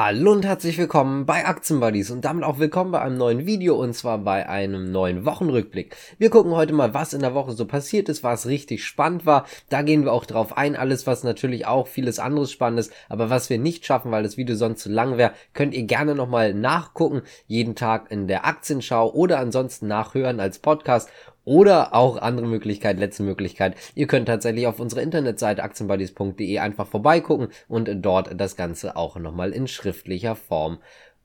Hallo und herzlich willkommen bei Aktienbuddies und damit auch willkommen bei einem neuen Video und zwar bei einem neuen Wochenrückblick. Wir gucken heute mal, was in der Woche so passiert ist, was richtig spannend war. Da gehen wir auch drauf ein. Alles, was natürlich auch vieles anderes Spannendes, aber was wir nicht schaffen, weil das Video sonst zu lang wäre, könnt ihr gerne nochmal nachgucken. Jeden Tag in der Aktienschau oder ansonsten nachhören als Podcast oder auch andere Möglichkeit, letzte Möglichkeit. Ihr könnt tatsächlich auf unserer Internetseite aktienbuddies.de einfach vorbeigucken und dort das Ganze auch nochmal in schriftlicher Form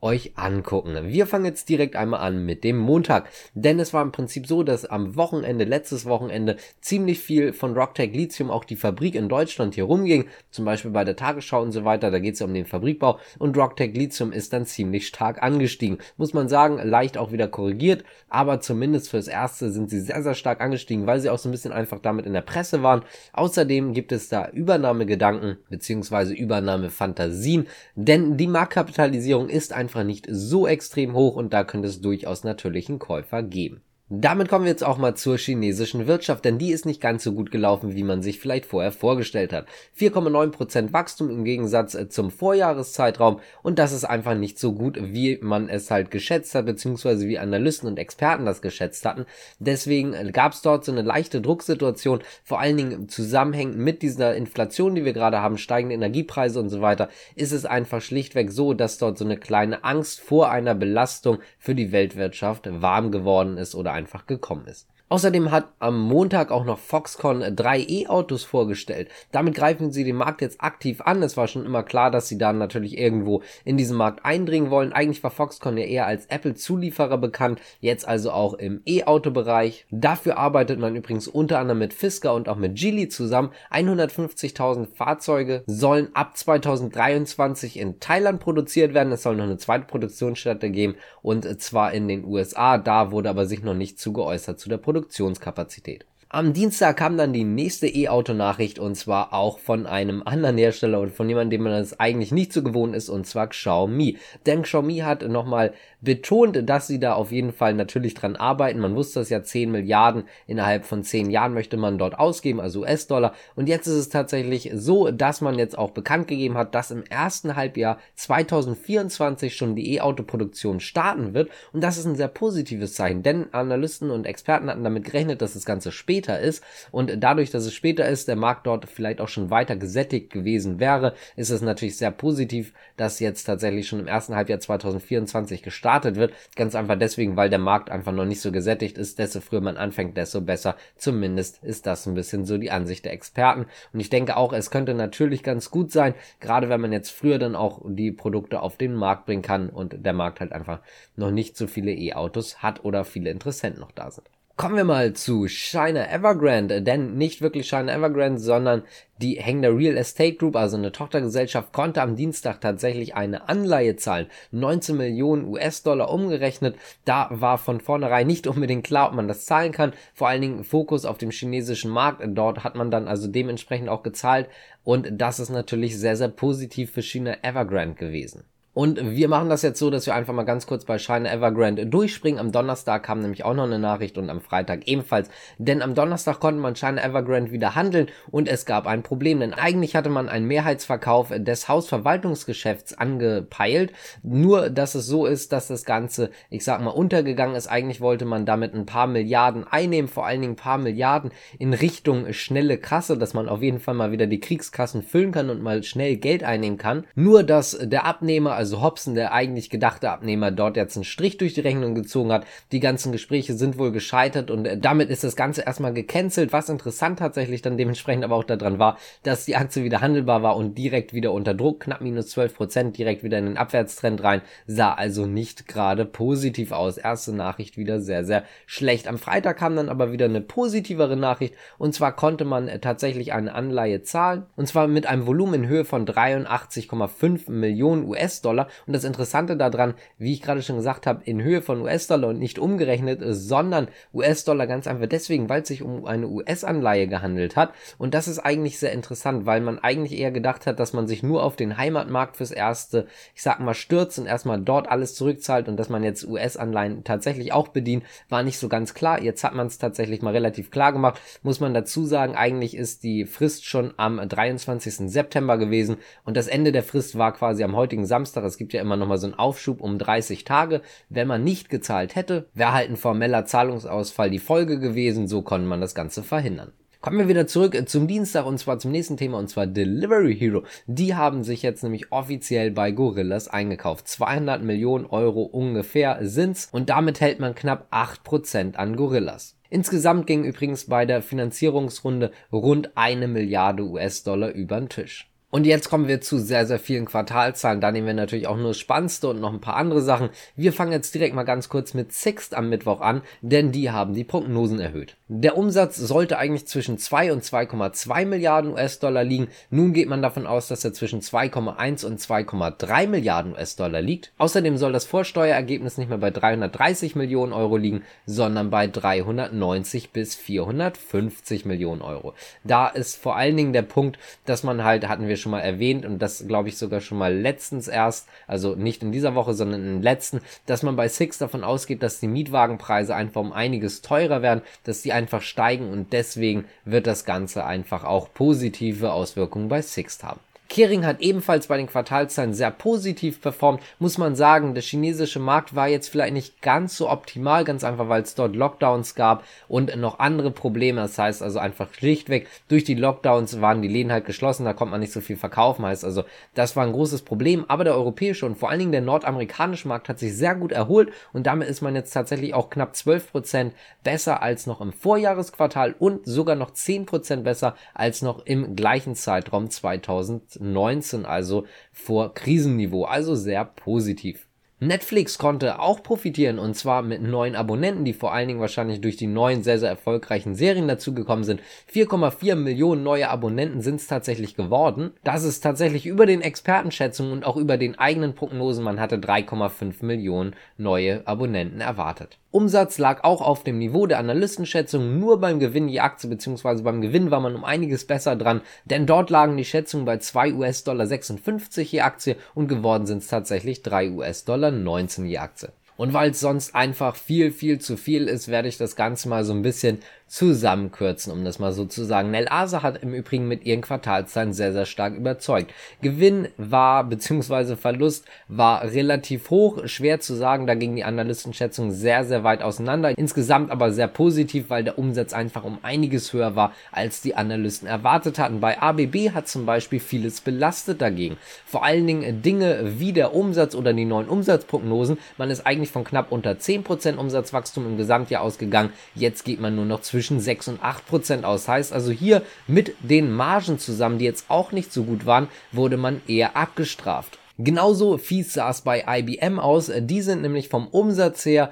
euch angucken. Wir fangen jetzt direkt einmal an mit dem Montag, denn es war im Prinzip so, dass am Wochenende, letztes Wochenende, ziemlich viel von Rocktech Lithium, auch die Fabrik in Deutschland hier rumging, zum Beispiel bei der Tagesschau und so weiter, da geht es ja um den Fabrikbau und Rocktech Lithium ist dann ziemlich stark angestiegen. Muss man sagen, leicht auch wieder korrigiert, aber zumindest fürs Erste sind sie sehr, sehr stark angestiegen, weil sie auch so ein bisschen einfach damit in der Presse waren. Außerdem gibt es da Übernahmegedanken beziehungsweise Übernahmefantasien, denn die Marktkapitalisierung ist ein einfach nicht so extrem hoch und da könnte es durchaus natürlichen Käufer geben. Damit kommen wir jetzt auch mal zur chinesischen Wirtschaft, denn die ist nicht ganz so gut gelaufen, wie man sich vielleicht vorher vorgestellt hat. 4,9% Wachstum im Gegensatz äh, zum Vorjahreszeitraum und das ist einfach nicht so gut, wie man es halt geschätzt hat, beziehungsweise wie Analysten und Experten das geschätzt hatten. Deswegen äh, gab es dort so eine leichte Drucksituation, vor allen Dingen im Zusammenhang mit dieser Inflation, die wir gerade haben, steigende Energiepreise und so weiter, ist es einfach schlichtweg so, dass dort so eine kleine Angst vor einer Belastung für die Weltwirtschaft warm geworden ist oder einfach gekommen ist. Außerdem hat am Montag auch noch Foxconn drei E-Autos vorgestellt. Damit greifen sie den Markt jetzt aktiv an. Es war schon immer klar, dass sie dann natürlich irgendwo in diesen Markt eindringen wollen. Eigentlich war Foxconn ja eher als Apple-Zulieferer bekannt, jetzt also auch im E-Auto-Bereich. Dafür arbeitet man übrigens unter anderem mit Fisker und auch mit Geely zusammen. 150.000 Fahrzeuge sollen ab 2023 in Thailand produziert werden. Es soll noch eine zweite Produktionsstätte geben und zwar in den USA. Da wurde aber sich noch nicht zu geäußert zu der Produktion. Produktionskapazität. Am Dienstag kam dann die nächste E-Auto-Nachricht und zwar auch von einem anderen Hersteller und von jemandem, dem man das eigentlich nicht so gewohnt ist und zwar Xiaomi. Denn Xiaomi hat nochmal betont, dass sie da auf jeden Fall natürlich dran arbeiten. Man wusste das ja, 10 Milliarden innerhalb von 10 Jahren möchte man dort ausgeben, also US-Dollar. Und jetzt ist es tatsächlich so, dass man jetzt auch bekannt gegeben hat, dass im ersten Halbjahr 2024 schon die E-Auto-Produktion starten wird. Und das ist ein sehr positives Zeichen, denn Analysten und Experten hatten damit gerechnet, dass das Ganze später später ist. Und dadurch, dass es später ist, der Markt dort vielleicht auch schon weiter gesättigt gewesen wäre, ist es natürlich sehr positiv, dass jetzt tatsächlich schon im ersten Halbjahr 2024 gestartet wird. Ganz einfach deswegen, weil der Markt einfach noch nicht so gesättigt ist. Desto früher man anfängt, desto besser. Zumindest ist das ein bisschen so die Ansicht der Experten. Und ich denke auch, es könnte natürlich ganz gut sein, gerade wenn man jetzt früher dann auch die Produkte auf den Markt bringen kann und der Markt halt einfach noch nicht so viele E-Autos hat oder viele Interessenten noch da sind. Kommen wir mal zu China Evergrande, denn nicht wirklich China Evergrande, sondern die Hengda Real Estate Group, also eine Tochtergesellschaft, konnte am Dienstag tatsächlich eine Anleihe zahlen. 19 Millionen US-Dollar umgerechnet. Da war von vornherein nicht unbedingt klar, ob man das zahlen kann. Vor allen Dingen Fokus auf dem chinesischen Markt. Dort hat man dann also dementsprechend auch gezahlt. Und das ist natürlich sehr, sehr positiv für China Evergrande gewesen. Und wir machen das jetzt so, dass wir einfach mal ganz kurz bei China Evergrande durchspringen. Am Donnerstag kam nämlich auch noch eine Nachricht und am Freitag ebenfalls. Denn am Donnerstag konnte man China Evergrande wieder handeln und es gab ein Problem. Denn eigentlich hatte man einen Mehrheitsverkauf des Hausverwaltungsgeschäfts angepeilt. Nur, dass es so ist, dass das Ganze, ich sag mal, untergegangen ist. Eigentlich wollte man damit ein paar Milliarden einnehmen, vor allen Dingen ein paar Milliarden in Richtung schnelle Kasse, dass man auf jeden Fall mal wieder die Kriegskassen füllen kann und mal schnell Geld einnehmen kann. Nur, dass der Abnehmer, also also Hobson, der eigentlich gedachte Abnehmer, dort jetzt einen Strich durch die Rechnung gezogen hat. Die ganzen Gespräche sind wohl gescheitert und äh, damit ist das Ganze erstmal gecancelt, was interessant tatsächlich dann dementsprechend aber auch daran war, dass die Aktie wieder handelbar war und direkt wieder unter Druck, knapp minus 12 Prozent, direkt wieder in den Abwärtstrend rein, sah also nicht gerade positiv aus. Erste Nachricht wieder sehr, sehr schlecht. Am Freitag kam dann aber wieder eine positivere Nachricht und zwar konnte man äh, tatsächlich eine Anleihe zahlen und zwar mit einem Volumen in Höhe von 83,5 Millionen US-Dollar US-Dollar. Und das Interessante daran, wie ich gerade schon gesagt habe, in Höhe von US-Dollar und nicht umgerechnet, sondern US-Dollar ganz einfach deswegen, weil es sich um eine US-Anleihe gehandelt hat. Und das ist eigentlich sehr interessant, weil man eigentlich eher gedacht hat, dass man sich nur auf den Heimatmarkt fürs Erste, ich sag mal, stürzt und erstmal dort alles zurückzahlt und dass man jetzt US-Anleihen tatsächlich auch bedient, war nicht so ganz klar. Jetzt hat man es tatsächlich mal relativ klar gemacht. Muss man dazu sagen, eigentlich ist die Frist schon am 23. September gewesen und das Ende der Frist war quasi am heutigen Samstag Donnerstag. Es gibt ja immer noch mal so einen Aufschub um 30 Tage. Wenn man nicht gezahlt hätte, wäre halt ein formeller Zahlungsausfall die Folge gewesen. So konnte man das Ganze verhindern. Kommen wir wieder zurück zum Dienstag und zwar zum nächsten Thema und zwar Delivery Hero. Die haben sich jetzt nämlich offiziell bei Gorillas eingekauft. 200 Millionen Euro ungefähr sind's und damit hält man knapp 8% an Gorillas. Insgesamt ging übrigens bei der Finanzierungsrunde rund eine Milliarde US-Dollar über den Tisch. Und jetzt kommen wir zu sehr, sehr vielen Quartalzahlen. Da nehmen wir natürlich auch nur das Spannendste und noch ein paar andere Sachen. Wir fangen jetzt direkt mal ganz kurz mit Sixt am Mittwoch an, denn die haben die Prognosen erhöht. Der Umsatz sollte eigentlich zwischen 2 und 2,2 Milliarden US-Dollar liegen. Nun geht man davon aus, dass er zwischen 2,1 und 2,3 Milliarden US-Dollar liegt. Außerdem soll das Vorsteuerergebnis nicht mehr bei 330 Millionen Euro liegen, sondern bei 390 bis 450 Millionen Euro. Da ist vor allen Dingen der Punkt, dass man halt, hatten wir schon mal erwähnt und das glaube ich sogar schon mal letztens erst, also nicht in dieser Woche, sondern in den letzten, dass man bei Six davon ausgeht, dass die Mietwagenpreise einfach um einiges teurer werden, dass die einfach steigen und deswegen wird das Ganze einfach auch positive Auswirkungen bei Sixt haben. Kering hat ebenfalls bei den Quartalszahlen sehr positiv performt, muss man sagen. Der chinesische Markt war jetzt vielleicht nicht ganz so optimal, ganz einfach, weil es dort Lockdowns gab und noch andere Probleme. Das heißt also einfach schlichtweg, durch die Lockdowns waren die Läden halt geschlossen, da konnte man nicht so viel verkaufen. Heißt also, das war ein großes Problem. Aber der europäische und vor allen Dingen der nordamerikanische Markt hat sich sehr gut erholt und damit ist man jetzt tatsächlich auch knapp 12% besser als noch im Vorjahresquartal und sogar noch 10% besser als noch im gleichen Zeitraum 2000 2019, also vor Krisenniveau, also sehr positiv. Netflix konnte auch profitieren und zwar mit neuen Abonnenten, die vor allen Dingen wahrscheinlich durch die neuen sehr, sehr erfolgreichen Serien dazugekommen sind. 4,4 Millionen neue Abonnenten sind es tatsächlich geworden. Das ist tatsächlich über den Expertenschätzungen und auch über den eigenen Prognosen. Man hatte 3,5 Millionen neue Abonnenten erwartet. Umsatz lag auch auf dem Niveau der Analystenschätzung, nur beim Gewinn je Aktie bzw. beim Gewinn war man um einiges besser dran, denn dort lagen die Schätzungen bei 2 US-Dollar 56 je Aktie und geworden sind es tatsächlich 3 US-Dollar 19 je Aktie. Und weil es sonst einfach viel, viel zu viel ist, werde ich das Ganze mal so ein bisschen zusammenkürzen, um das mal so zu sagen. Nel Asa hat im Übrigen mit ihren Quartalszahlen sehr, sehr stark überzeugt. Gewinn war, beziehungsweise Verlust war relativ hoch, schwer zu sagen, da gingen die Analystenschätzungen sehr, sehr weit auseinander. Insgesamt aber sehr positiv, weil der Umsatz einfach um einiges höher war, als die Analysten erwartet hatten. Bei ABB hat zum Beispiel vieles belastet dagegen. Vor allen Dingen Dinge wie der Umsatz oder die neuen Umsatzprognosen. Man ist eigentlich von knapp unter 10% Umsatzwachstum im Gesamtjahr ausgegangen. Jetzt geht man nur noch zwischen zwischen 6 und 8 Prozent aus. Heißt also hier mit den Margen zusammen, die jetzt auch nicht so gut waren, wurde man eher abgestraft. Genauso fies sah es bei IBM aus. Die sind nämlich vom Umsatz her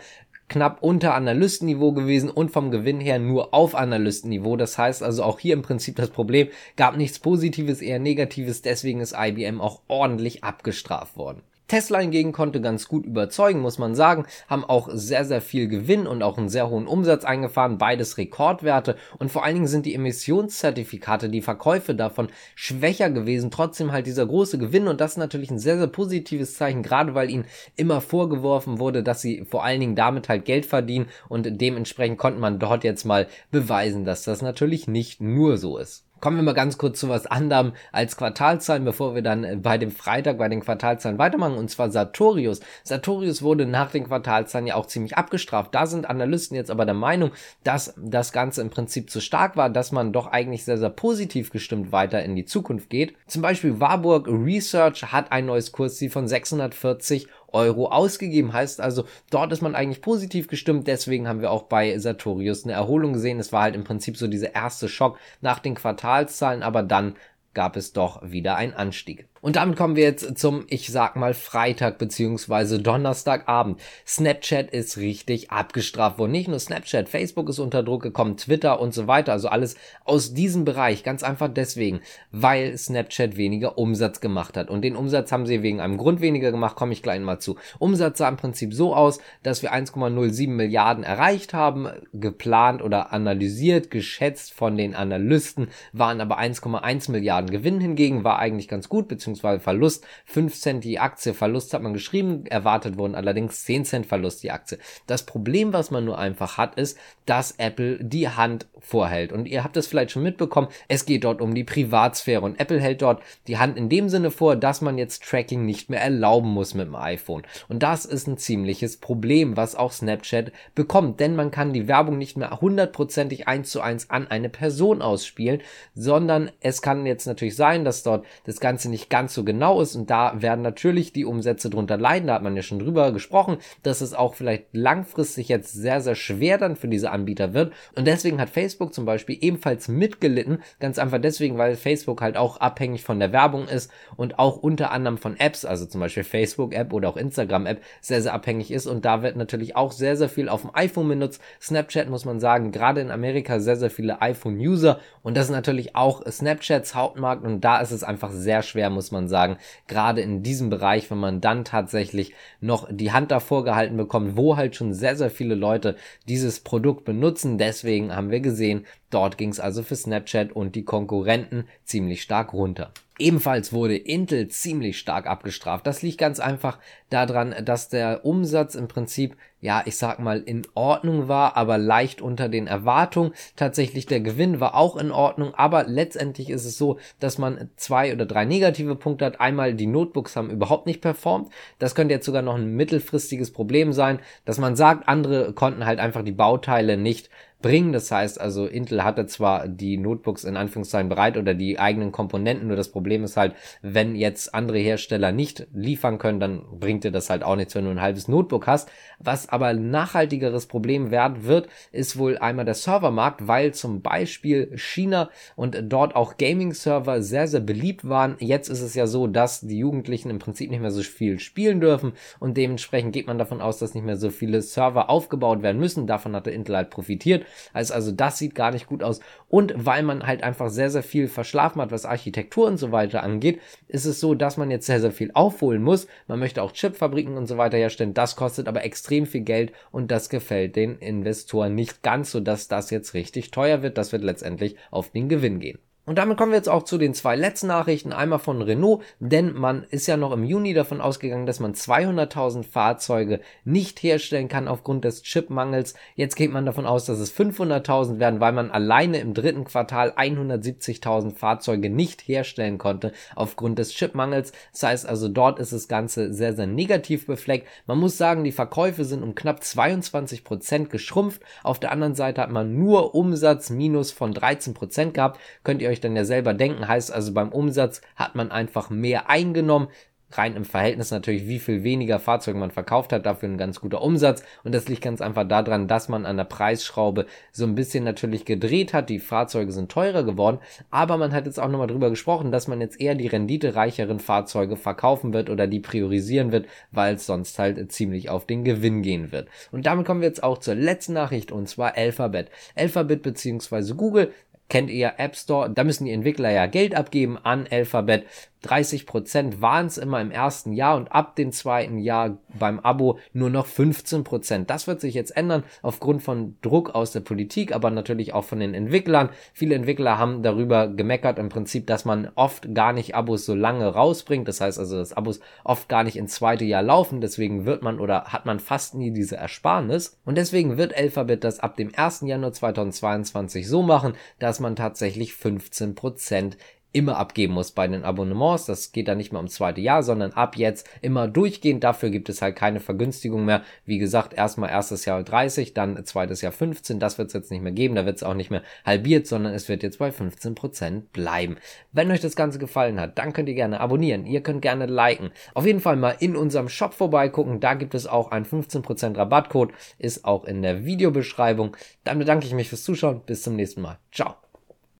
knapp unter Analystenniveau gewesen und vom Gewinn her nur auf Analystenniveau. Das heißt also auch hier im Prinzip das Problem, gab nichts Positives, eher Negatives, deswegen ist IBM auch ordentlich abgestraft worden. Tesla hingegen konnte ganz gut überzeugen, muss man sagen, haben auch sehr, sehr viel Gewinn und auch einen sehr hohen Umsatz eingefahren, beides Rekordwerte. Und vor allen Dingen sind die Emissionszertifikate, die Verkäufe davon schwächer gewesen, trotzdem halt dieser große Gewinn und das ist natürlich ein sehr, sehr positives Zeichen, gerade weil ihnen immer vorgeworfen wurde, dass sie vor allen Dingen damit halt Geld verdienen. Und dementsprechend konnte man dort jetzt mal beweisen, dass das natürlich nicht nur so ist. Kommen wir mal ganz kurz zu was anderem als Quartalzahlen, bevor wir dann äh, bei dem Freitag bei den Quartalzahlen weitermachen, und zwar Sartorius. Sartorius wurde nach den Quartalzahlen ja auch ziemlich abgestraft. Da sind Analysten jetzt aber der Meinung, dass das Ganze im Prinzip zu stark war, dass man doch eigentlich sehr, sehr positiv gestimmt weiter in die Zukunft geht. Zum Beispiel Warburg Research hat ein neues Kursziel von 640 Euro ausgegeben. Heißt also, dort ist man eigentlich positiv gestimmt. Deswegen haben wir auch bei Sartorius eine Erholung gesehen. Es war halt im Prinzip so dieser erste Schock nach den Quartalszahlen, aber dann gab es doch wieder einen Anstieg. Und damit kommen wir jetzt zum, ich sag mal, Freitag beziehungsweise Donnerstagabend. Snapchat ist richtig abgestraft worden. Nicht nur Snapchat, Facebook ist unter Druck gekommen, Twitter und so weiter. Also alles aus diesem Bereich. Ganz einfach deswegen, weil Snapchat weniger Umsatz gemacht hat. Und den Umsatz haben sie wegen einem Grund weniger gemacht, komme ich gleich mal zu. Umsatz sah im Prinzip so aus, dass wir 1,07 Milliarden erreicht haben, geplant oder analysiert, geschätzt von den Analysten, waren aber 1,1 Milliarden Gewinn hingegen, war eigentlich ganz gut, beziehungsweise beziehungsweise Verlust 5 Cent die Aktie. Verlust hat man geschrieben, erwartet wurden allerdings 10 Cent Verlust die Aktie. Das Problem, was man nur einfach hat, ist, dass Apple die Hand vorhält. Und ihr habt es vielleicht schon mitbekommen, es geht dort um die Privatsphäre und Apple hält dort die Hand in dem Sinne vor, dass man jetzt Tracking nicht mehr erlauben muss mit dem iPhone. Und das ist ein ziemliches Problem, was auch Snapchat bekommt, denn man kann die Werbung nicht mehr hundertprozentig eins zu eins an eine Person ausspielen, sondern es kann jetzt natürlich sein, dass dort das Ganze nicht ganz so genau ist. Und da werden natürlich die Umsätze drunter leiden, da hat man ja schon drüber gesprochen, dass es auch vielleicht langfristig jetzt sehr, sehr schwer dann für diese Anbieter wird. Und deswegen hat Facebook zum Beispiel ebenfalls mitgelitten, ganz einfach deswegen, weil Facebook halt auch abhängig von der Werbung ist und auch unter anderem von Apps, also zum Beispiel Facebook-App oder auch Instagram-App, sehr, sehr abhängig ist. Und da wird natürlich auch sehr, sehr viel auf dem iPhone benutzt. Snapchat muss man sagen, gerade in Amerika sehr, sehr viele iPhone-User. Und das ist natürlich auch Snapchats Hauptmarkt. Und da ist es einfach sehr schwer, muss man sagen, gerade in diesem Bereich, wenn man dann tatsächlich noch die Hand davor gehalten bekommt, wo halt schon sehr, sehr viele Leute dieses Produkt benutzen. Deswegen haben wir gesehen, dort ging es also für Snapchat und die Konkurrenten ziemlich stark runter. Ebenfalls wurde Intel ziemlich stark abgestraft. Das liegt ganz einfach daran, dass der Umsatz im Prinzip, ja, ich sag mal, in Ordnung war, aber leicht unter den Erwartungen. Tatsächlich der Gewinn war auch in Ordnung, aber letztendlich ist es so, dass man zwei oder drei negative Punkte hat. Einmal, die Notebooks haben überhaupt nicht performt. Das könnte jetzt sogar noch ein mittelfristiges Problem sein, dass man sagt, andere konnten halt einfach die Bauteile nicht bringen. Das heißt also, Intel hatte zwar die Notebooks in Anführungszeichen bereit oder die eigenen Komponenten, nur das Problem ist halt, wenn jetzt andere Hersteller nicht liefern können, dann bringt dir das halt auch nichts, wenn du ein halbes Notebook hast. Was aber ein nachhaltigeres Problem werden wird, ist wohl einmal der Servermarkt, weil zum Beispiel China und dort auch Gaming-Server sehr, sehr beliebt waren. Jetzt ist es ja so, dass die Jugendlichen im Prinzip nicht mehr so viel spielen dürfen und dementsprechend geht man davon aus, dass nicht mehr so viele Server aufgebaut werden müssen. Davon hatte Intel halt profitiert. Also, also das sieht gar nicht gut aus. Und weil man halt einfach sehr, sehr viel verschlafen hat, was Architektur und so weiter angeht, ist es so, dass man jetzt sehr, sehr viel aufholen muss. Man möchte auch Chipfabriken und so weiter herstellen. Das kostet aber extrem viel Geld und das gefällt den Investoren nicht ganz so, dass das jetzt richtig teuer wird. Das wird letztendlich auf den Gewinn gehen. Und damit kommen wir jetzt auch zu den zwei letzten Nachrichten. Einmal von Renault, denn man ist ja noch im Juni davon ausgegangen, dass man 200.000 Fahrzeuge nicht herstellen kann aufgrund des Chipmangels. Jetzt geht man davon aus, dass es 500.000 werden, weil man alleine im dritten Quartal 170.000 Fahrzeuge nicht herstellen konnte aufgrund des Chipmangels. Das heißt also, dort ist das Ganze sehr, sehr negativ befleckt. Man muss sagen, die Verkäufe sind um knapp 22 Prozent geschrumpft. Auf der anderen Seite hat man nur Umsatz minus von 13 Prozent gehabt. Könnt ihr euch euch dann ja selber denken. Heißt also, beim Umsatz hat man einfach mehr eingenommen rein im Verhältnis natürlich, wie viel weniger Fahrzeuge man verkauft hat, dafür ein ganz guter Umsatz. Und das liegt ganz einfach daran, dass man an der Preisschraube so ein bisschen natürlich gedreht hat. Die Fahrzeuge sind teurer geworden, aber man hat jetzt auch nochmal drüber gesprochen, dass man jetzt eher die renditereicheren Fahrzeuge verkaufen wird oder die priorisieren wird, weil es sonst halt ziemlich auf den Gewinn gehen wird. Und damit kommen wir jetzt auch zur letzten Nachricht und zwar Alphabet. Alphabet beziehungsweise Google kennt ihr App Store, da müssen die Entwickler ja Geld abgeben an Alphabet 30 Prozent waren es immer im ersten Jahr und ab dem zweiten Jahr beim Abo nur noch 15 Prozent. Das wird sich jetzt ändern aufgrund von Druck aus der Politik, aber natürlich auch von den Entwicklern. Viele Entwickler haben darüber gemeckert im Prinzip, dass man oft gar nicht Abos so lange rausbringt. Das heißt also, dass Abos oft gar nicht ins zweite Jahr laufen. Deswegen wird man oder hat man fast nie diese Ersparnis. Und deswegen wird Alphabet das ab dem 1. Januar 2022 so machen, dass man tatsächlich 15 Prozent immer abgeben muss bei den Abonnements. Das geht dann nicht mehr ums zweite Jahr, sondern ab jetzt immer durchgehend. Dafür gibt es halt keine Vergünstigung mehr. Wie gesagt, erstmal erstes Jahr 30, dann zweites Jahr 15. Das wird es jetzt nicht mehr geben. Da wird es auch nicht mehr halbiert, sondern es wird jetzt bei 15 Prozent bleiben. Wenn euch das Ganze gefallen hat, dann könnt ihr gerne abonnieren. Ihr könnt gerne liken. Auf jeden Fall mal in unserem Shop vorbeigucken. Da gibt es auch einen 15% Rabattcode. Ist auch in der Videobeschreibung. Dann bedanke ich mich fürs Zuschauen. Bis zum nächsten Mal. Ciao.